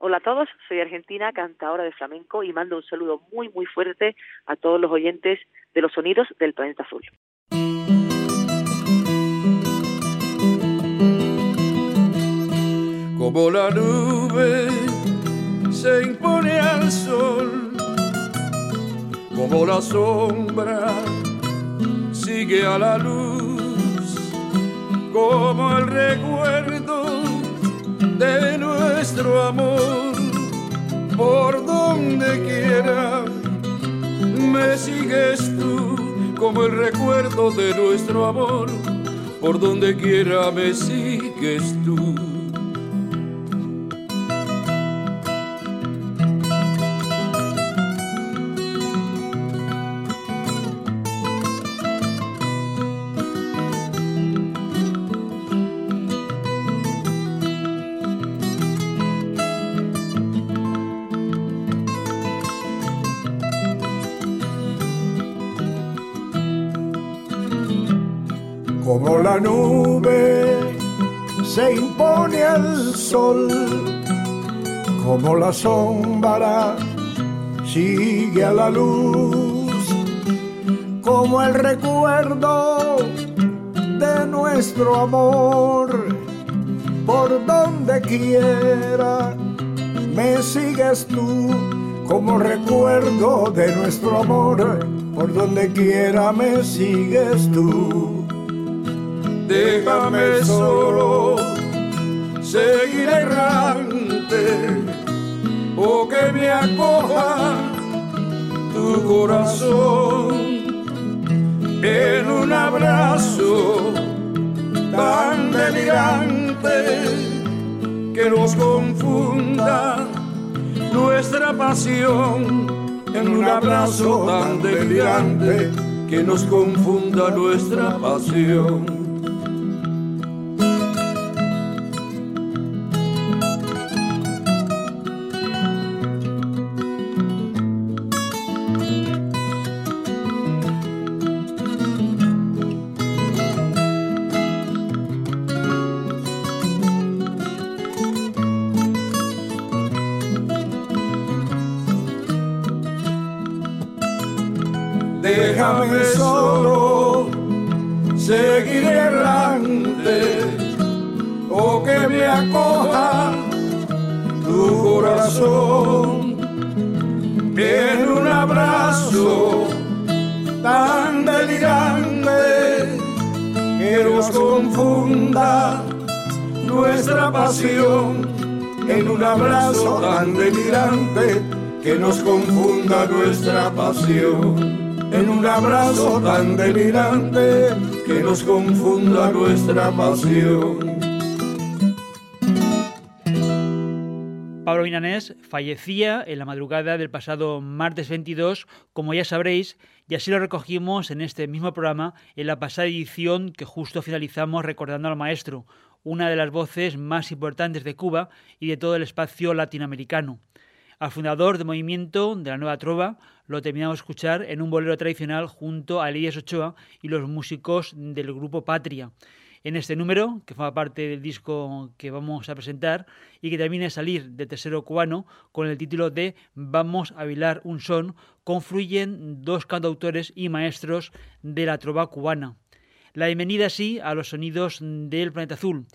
Hola a todos, soy argentina, cantadora de flamenco y mando un saludo muy muy fuerte a todos los oyentes de los sonidos del planeta azul. Como la nube se impone al sol, como la sombra sigue a la luz, como el recuerdo de nuestro amor. Por donde quiera me sigues tú como el recuerdo de nuestro amor. Por donde quiera me sigues tú como la nube se impone al sol, como la sombra sigue a la luz, como el recuerdo de nuestro amor, por donde quiera me sigues tú, como recuerdo de nuestro amor, por donde quiera me sigues tú déjame solo seguir errante o que me acoja tu corazón en un abrazo tan delirante que nos confunda nuestra pasión en un abrazo tan delirante que nos confunda nuestra pasión. Solo seguir errante o que me acoja tu corazón. En un abrazo tan delirante que nos confunda nuestra pasión. En un abrazo tan delirante que nos confunda nuestra pasión un abrazo tan delirante que nos confunda nuestra pasión. Pablo Milanés fallecía en la madrugada del pasado martes 22, como ya sabréis, y así lo recogimos en este mismo programa en la pasada edición que justo finalizamos recordando al maestro, una de las voces más importantes de Cuba y de todo el espacio latinoamericano. Al fundador del movimiento de la Nueva Trova lo terminamos de escuchar en un bolero tradicional junto a Elías Ochoa y los músicos del grupo Patria. En este número, que forma parte del disco que vamos a presentar y que termina de salir de Tercero Cubano con el título de Vamos a bailar un son, confluyen dos cantautores y maestros de la trova cubana. La bienvenida sí a los sonidos del planeta azul.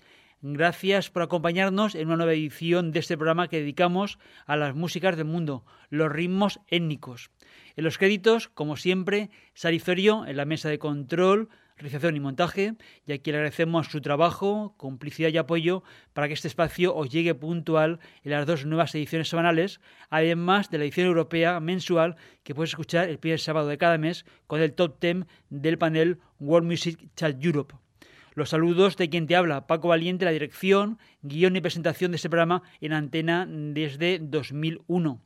Gracias por acompañarnos en una nueva edición de este programa que dedicamos a las músicas del mundo, los ritmos étnicos. En los créditos, como siempre, Sariferio en la mesa de control, realización y montaje, y aquí le agradecemos su trabajo, complicidad y apoyo para que este espacio os llegue puntual en las dos nuevas ediciones semanales, además de la edición europea mensual que puedes escuchar el primer sábado de cada mes con el top 10 del panel World Music Chat Europe. Los saludos de quien te habla, Paco Valiente, la dirección, guion y presentación de este programa en antena desde 2001.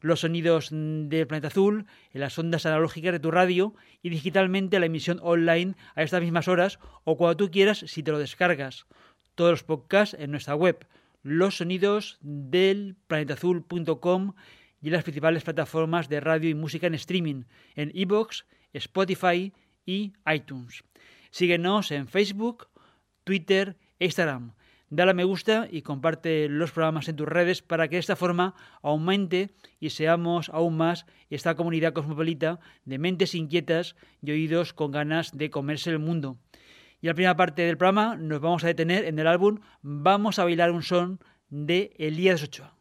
Los sonidos del planeta azul en las ondas analógicas de tu radio y digitalmente la emisión online a estas mismas horas o cuando tú quieras si te lo descargas. Todos los podcasts en nuestra web, los sonidos del y en las principales plataformas de radio y música en streaming, en iBox, Spotify y iTunes. Síguenos en Facebook, Twitter e Instagram. Dale a me gusta y comparte los programas en tus redes para que de esta forma aumente y seamos aún más esta comunidad cosmopolita de mentes inquietas y oídos con ganas de comerse el mundo. Y en la primera parte del programa nos vamos a detener en el álbum Vamos a bailar un son de Elías Ochoa.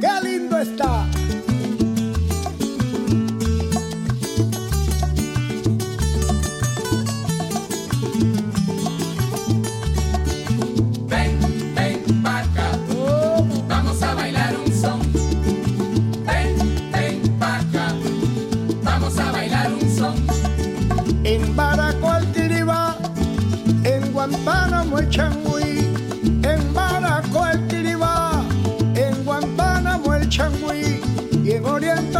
¡Qué lindo está!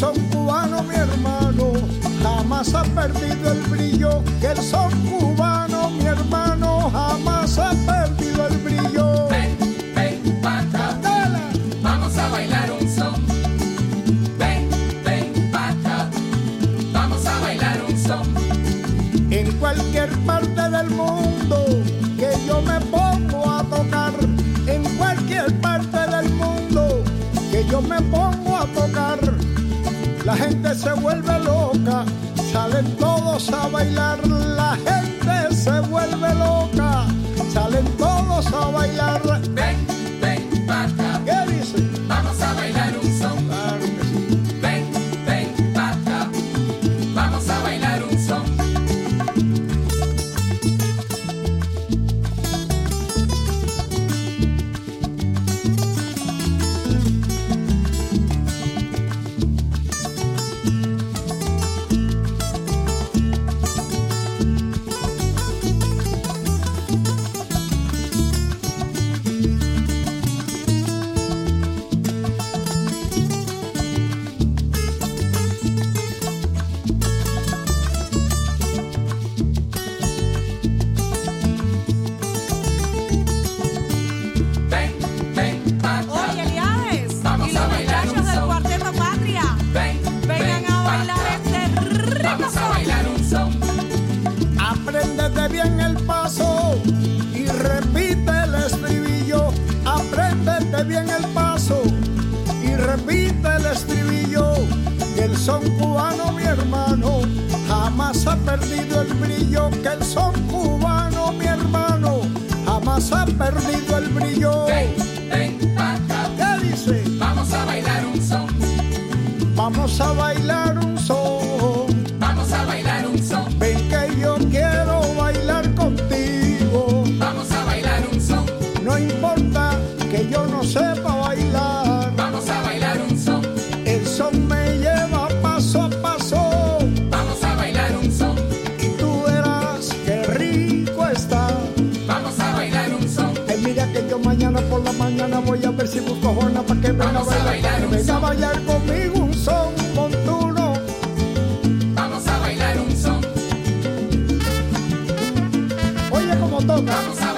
son cubano, mi hermano, jamás ha perdido el brillo, que el son cubano, mi hermano, jamás ha perdido el brillo. Ven, ven, paca, vamos a bailar un son. Ven, ven, paca, vamos a bailar un son. En cualquier parte del mundo yo me pongo a tocar en cualquier parte del mundo que yo me pongo a tocar. La gente se vuelve loca, salen todos a bailar. La gente se vuelve loca, salen todos a bailar. hermano, jamás ha perdido el brillo que el son cubano, mi hermano, jamás ha perdido el brillo. Ven, ven, acá. ¿Qué dice? Vamos a bailar un son. Vamos a bailar un que ven a bailar, un ven a bailar conmigo un son montuno. Vamos a bailar un son. Oye como toca.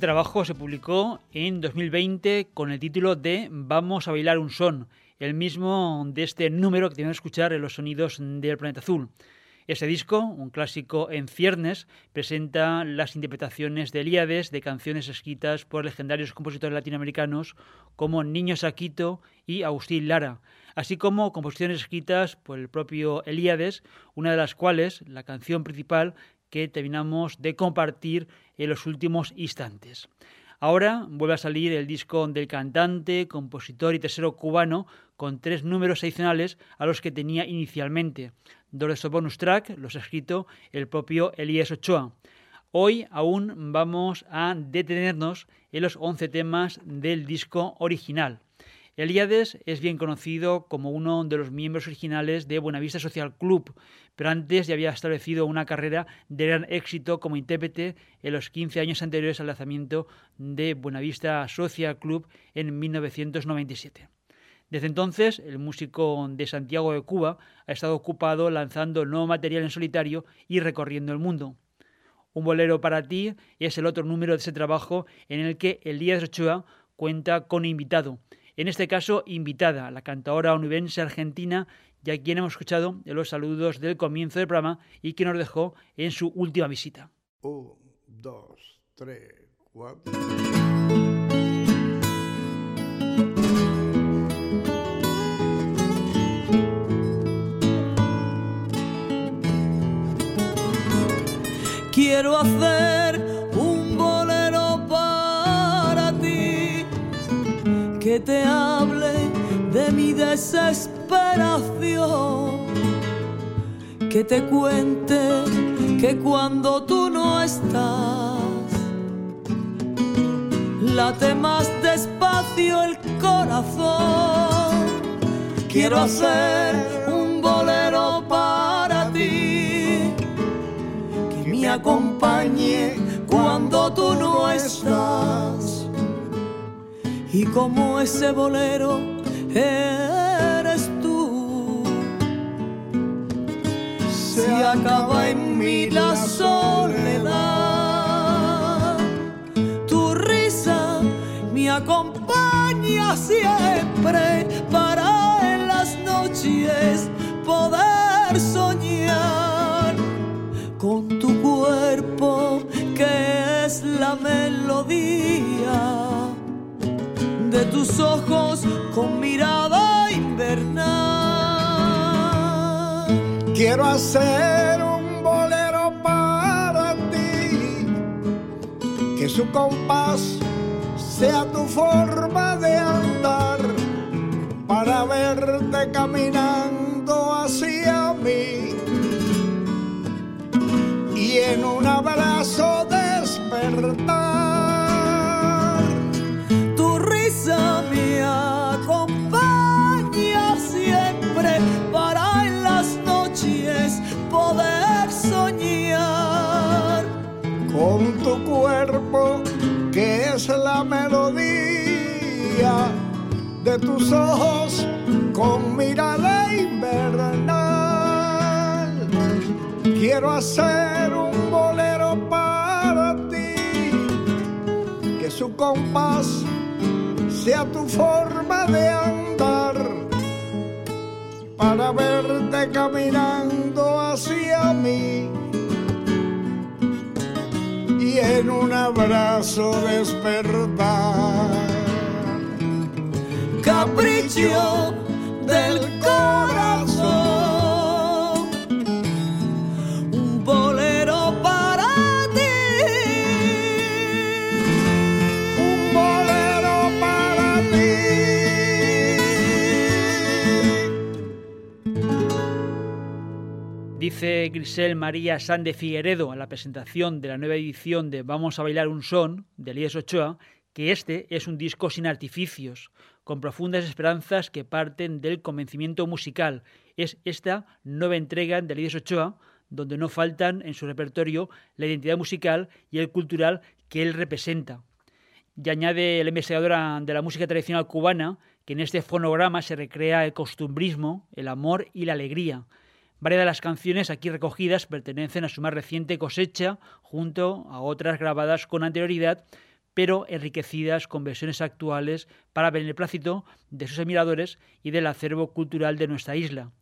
Trabajo se publicó en 2020 con el título de Vamos a bailar un son, el mismo de este número que tenemos que escuchar en los sonidos del planeta azul. Ese disco, un clásico en ciernes, presenta las interpretaciones de Elíades de canciones escritas por legendarios compositores latinoamericanos como Niño Saquito y Agustín Lara, así como composiciones escritas por el propio Elíades, una de las cuales, la canción principal, que terminamos de compartir en los últimos instantes. Ahora vuelve a salir el disco del cantante, compositor y tercero cubano con tres números adicionales a los que tenía inicialmente. Dos de bonus track los ha escrito el propio Elías Ochoa. Hoy aún vamos a detenernos en los 11 temas del disco original. Elíades es bien conocido como uno de los miembros originales de Buenavista Social Club, pero antes ya había establecido una carrera de gran éxito como intérprete en los 15 años anteriores al lanzamiento de Buenavista Social Club en 1997. Desde entonces, el músico de Santiago de Cuba ha estado ocupado lanzando nuevo material en solitario y recorriendo el mundo. Un bolero para ti es el otro número de ese trabajo en el que Elías Ochoa cuenta con invitado, en este caso invitada, la cantadora onubense argentina, ya quien hemos escuchado en los saludos del comienzo del programa y que nos dejó en su última visita. Un, dos, tres, cuatro. Quiero hacer que te hable de mi desesperación, que te cuente que cuando tú no estás, late más despacio el corazón. Quiero hacer un bolero para ti, que me acompañe cuando tú no estás. Y como ese bolero eres Se acaba en mí la soledad, tu risa me acompaña siempre para en las noches poder soñar con tu cuerpo que es la melodía de tus ojos con mirada invernal. Quiero hacer un bolero para ti, que su compás sea tu forma de andar, para verte caminando tus ojos con mirada invernal. Quiero hacer un bolero para ti que su compás sea tu forma de andar para verte caminando hacia mí y en un abrazo despertar. Capricho del corazón. Dice Grisel María San de Figueredo a la presentación de la nueva edición de Vamos a bailar un son de Elías Ochoa que este es un disco sin artificios, con profundas esperanzas que parten del convencimiento musical. Es esta nueva entrega de Elías Ochoa donde no faltan en su repertorio la identidad musical y el cultural que él representa. Y añade la investigadora de la música tradicional cubana que en este fonograma se recrea el costumbrismo, el amor y la alegría, Varias de las canciones aquí recogidas pertenecen a su más reciente cosecha, junto a otras grabadas con anterioridad, pero enriquecidas con versiones actuales para beneplácito de sus admiradores y del acervo cultural de nuestra isla.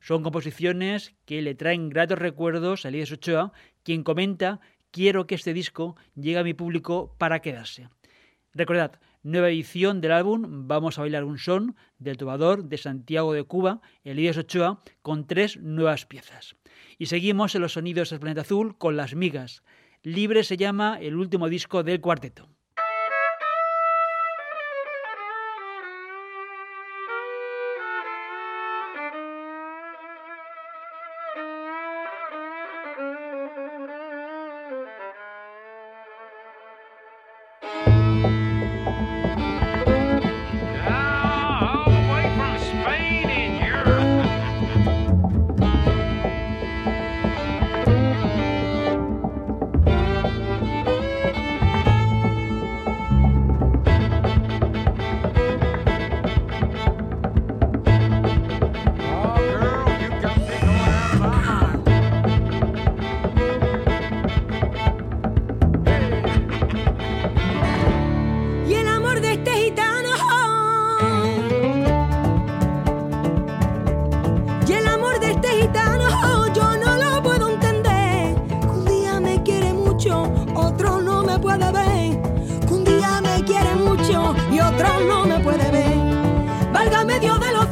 Son composiciones que le traen gratos recuerdos a Elías Ochoa, quien comenta quiero que este disco llegue a mi público para quedarse. Recordad, nueva edición del álbum Vamos a bailar un son del trovador de Santiago de Cuba, Elías Ochoa, con tres nuevas piezas. Y seguimos en los sonidos del planeta azul con Las Migas. Libre se llama el último disco del cuarteto.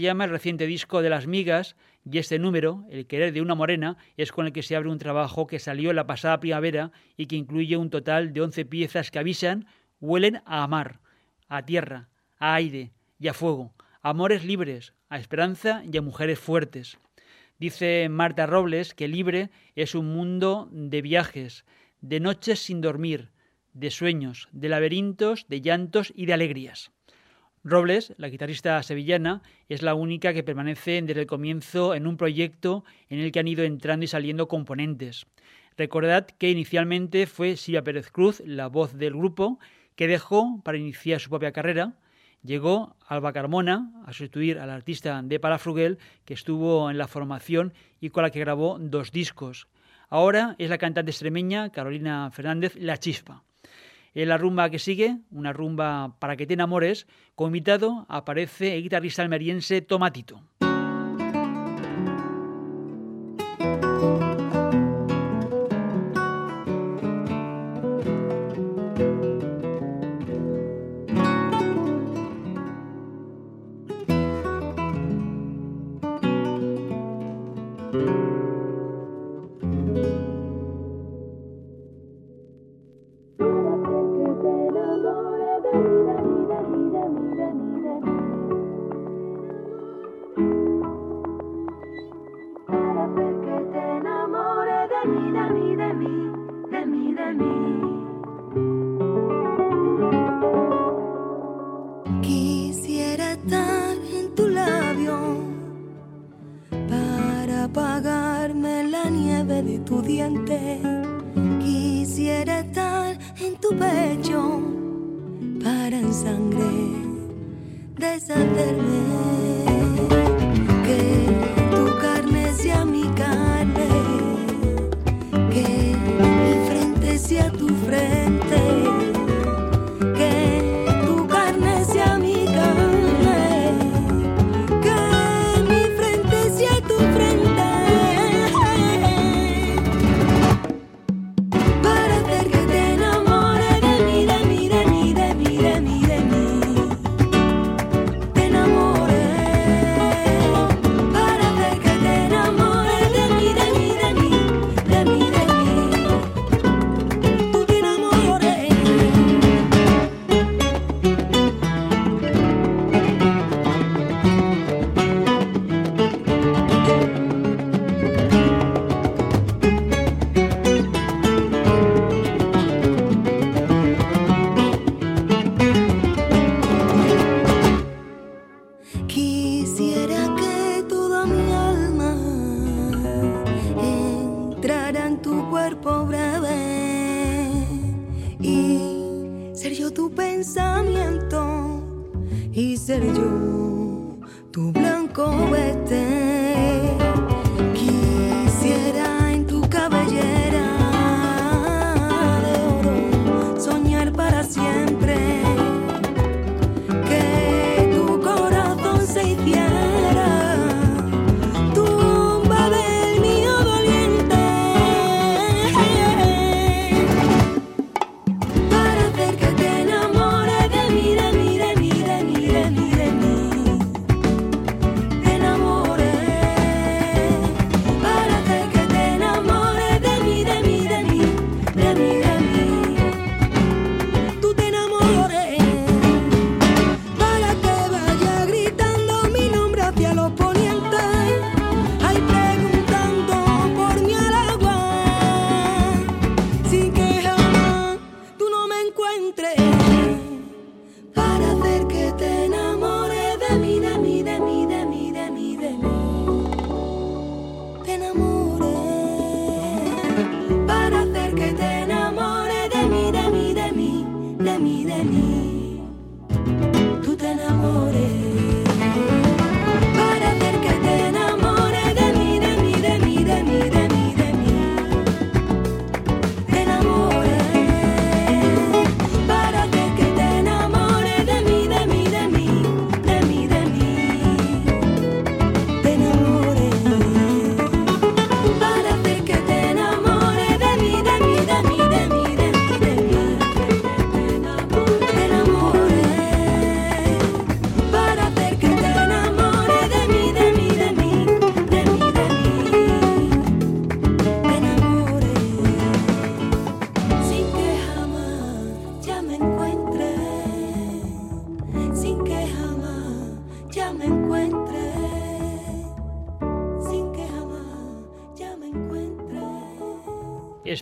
llama el reciente disco de las migas y este número, El querer de una morena, es con el que se abre un trabajo que salió la pasada primavera y que incluye un total de 11 piezas que avisan, huelen a mar, a tierra, a aire y a fuego, a amores libres, a esperanza y a mujeres fuertes. Dice Marta Robles que libre es un mundo de viajes, de noches sin dormir, de sueños, de laberintos, de llantos y de alegrías. Robles, la guitarrista sevillana, es la única que permanece desde el comienzo en un proyecto en el que han ido entrando y saliendo componentes. Recordad que inicialmente fue Silvia Pérez Cruz, la voz del grupo, que dejó para iniciar su propia carrera. Llegó Alba Carmona a sustituir al artista de Palafrugel, que estuvo en la formación y con la que grabó dos discos. Ahora es la cantante extremeña Carolina Fernández La Chispa. En la rumba que sigue, una rumba para que te enamores, como invitado aparece el guitarrista almeriense Tomatito. de tu diente. Quisiera estar en tu pecho para en sangre deshacerme.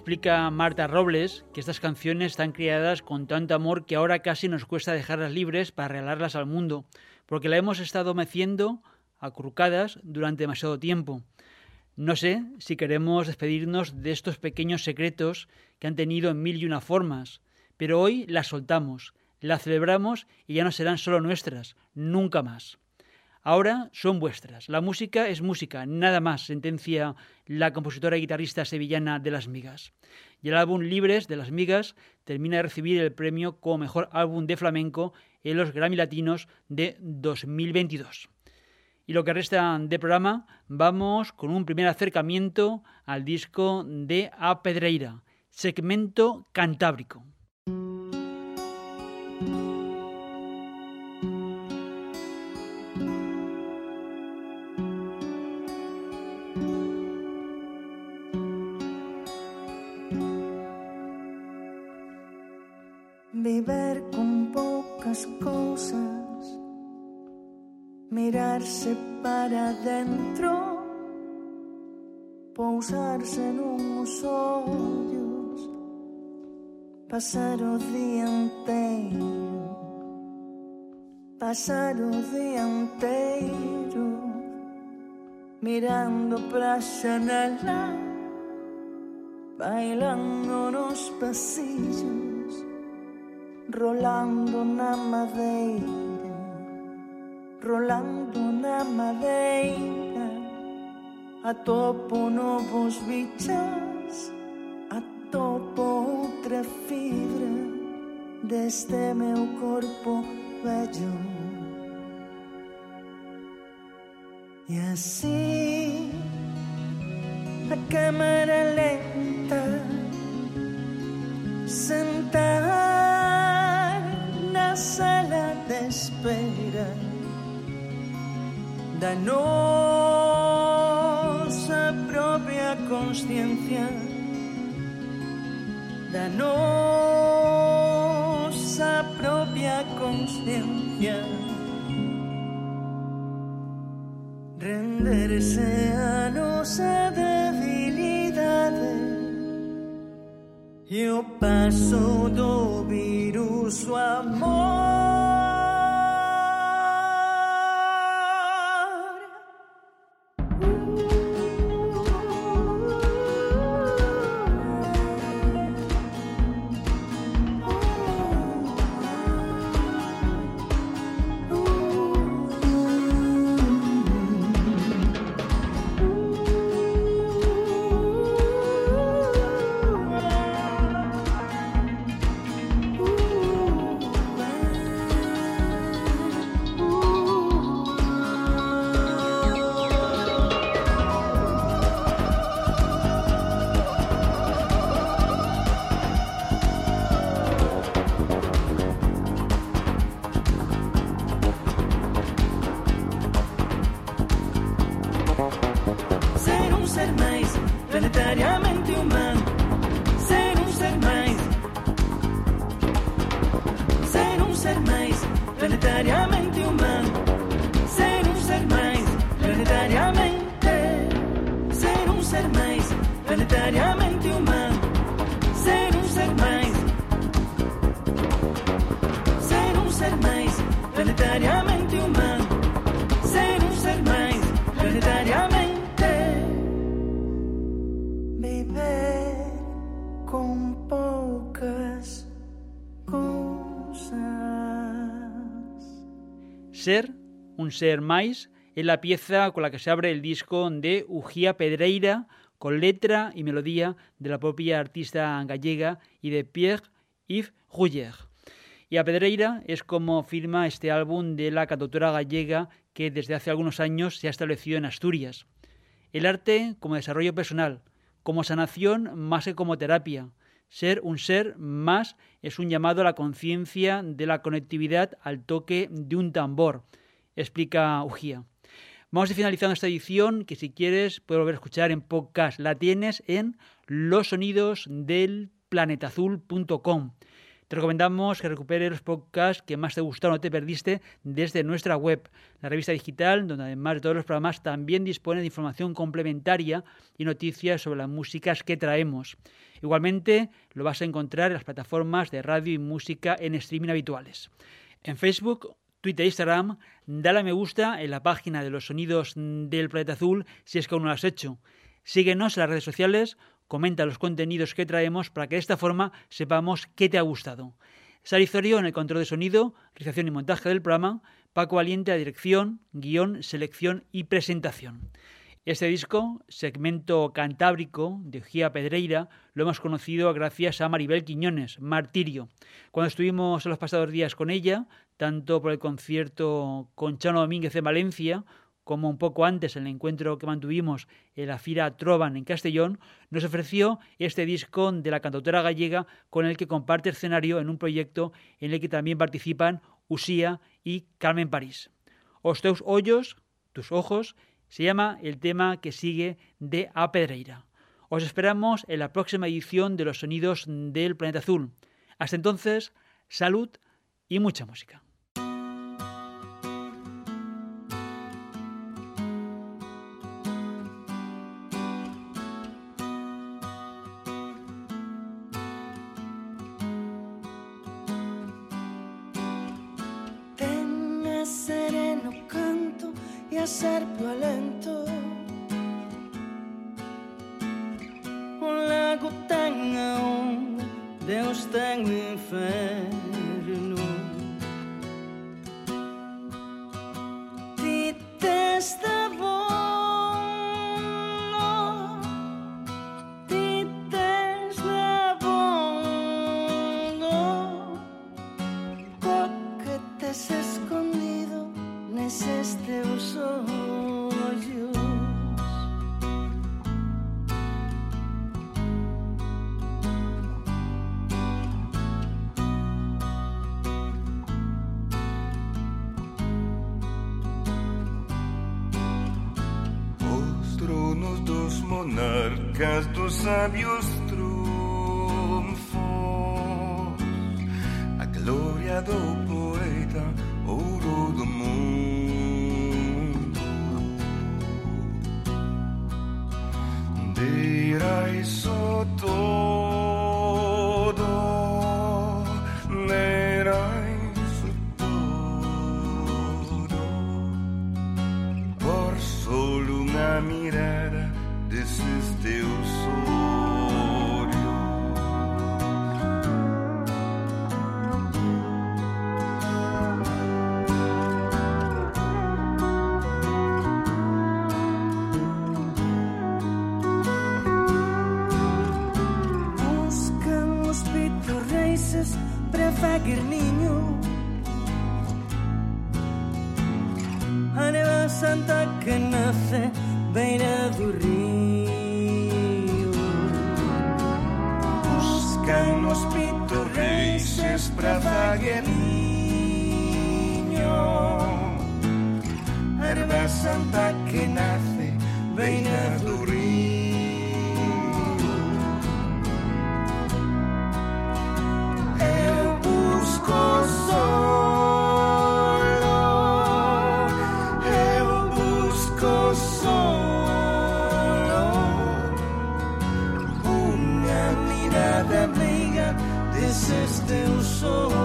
Explica Marta Robles que estas canciones están creadas con tanto amor que ahora casi nos cuesta dejarlas libres para regalarlas al mundo, porque la hemos estado meciendo acurrucadas durante demasiado tiempo. No sé si queremos despedirnos de estos pequeños secretos que han tenido en mil y una formas, pero hoy las soltamos, las celebramos y ya no serán solo nuestras, nunca más. Ahora son vuestras. La música es música, nada más, sentencia la compositora y guitarrista sevillana de Las Migas. Y el álbum Libres de Las Migas termina de recibir el premio como mejor álbum de flamenco en los Grammy Latinos de 2022. Y lo que resta de programa, vamos con un primer acercamiento al disco de A Pedreira, segmento cantábrico. Para adentro, pousarse nuns ollos, pasar o día inteiro, pasar o día inteiro, mirando pra xanela, bailando nos pasillos, rolando na madeira, rolando na madeira, atopo novos bichos, atopo outra fibra deste meu corpo velho. E assim a câmara lenta sentar na sala de espera da nossa própria consciência da nossa própria consciência renderse a nossa debilidade e o passo do vírus o amor un ser más, es la pieza con la que se abre el disco de Ujía Pedreira, con letra y melodía de la propia artista gallega y de Pierre-Yves Rouyer. Y a Pedreira es como firma este álbum de la cantautora gallega que desde hace algunos años se ha establecido en Asturias. El arte como desarrollo personal, como sanación más que como terapia. Ser un ser más es un llamado a la conciencia de la conectividad al toque de un tambor, explica Ujía. Vamos a ir finalizando esta edición que si quieres puedes volver a escuchar en podcast. La tienes en los sonidos del. Te recomendamos que recuperes los podcasts que más te gustaron o te perdiste desde nuestra web, la revista digital, donde además de todos los programas también dispone de información complementaria y noticias sobre las músicas que traemos. Igualmente lo vas a encontrar en las plataformas de radio y música en streaming habituales. En Facebook, Twitter e Instagram, dale a me gusta en la página de los sonidos del planeta azul si es que aún no lo has hecho. Síguenos en las redes sociales, comenta los contenidos que traemos para que de esta forma sepamos qué te ha gustado. Sarizorio en el control de sonido, realización y montaje del programa, Paco Valiente a dirección, guion, selección y presentación. Este disco, segmento cantábrico de Gia Pedreira, lo hemos conocido gracias a Maribel Quiñones, Martirio. Cuando estuvimos los pasados días con ella, tanto por el concierto con Chano Domínguez en Valencia, como un poco antes en el encuentro que mantuvimos en la Fira Trovan en Castellón, nos ofreció este disco de la cantautora gallega con el que comparte escenario en un proyecto en el que también participan Usía y Carmen París. Os teus hoyos, tus ojos, se llama el tema que sigue de A Pedreira. Os esperamos en la próxima edición de Los Sonidos del Planeta Azul. Hasta entonces, salud y mucha música. canto um lago onda, Deus tem fé. disturb you esses teus sonhos.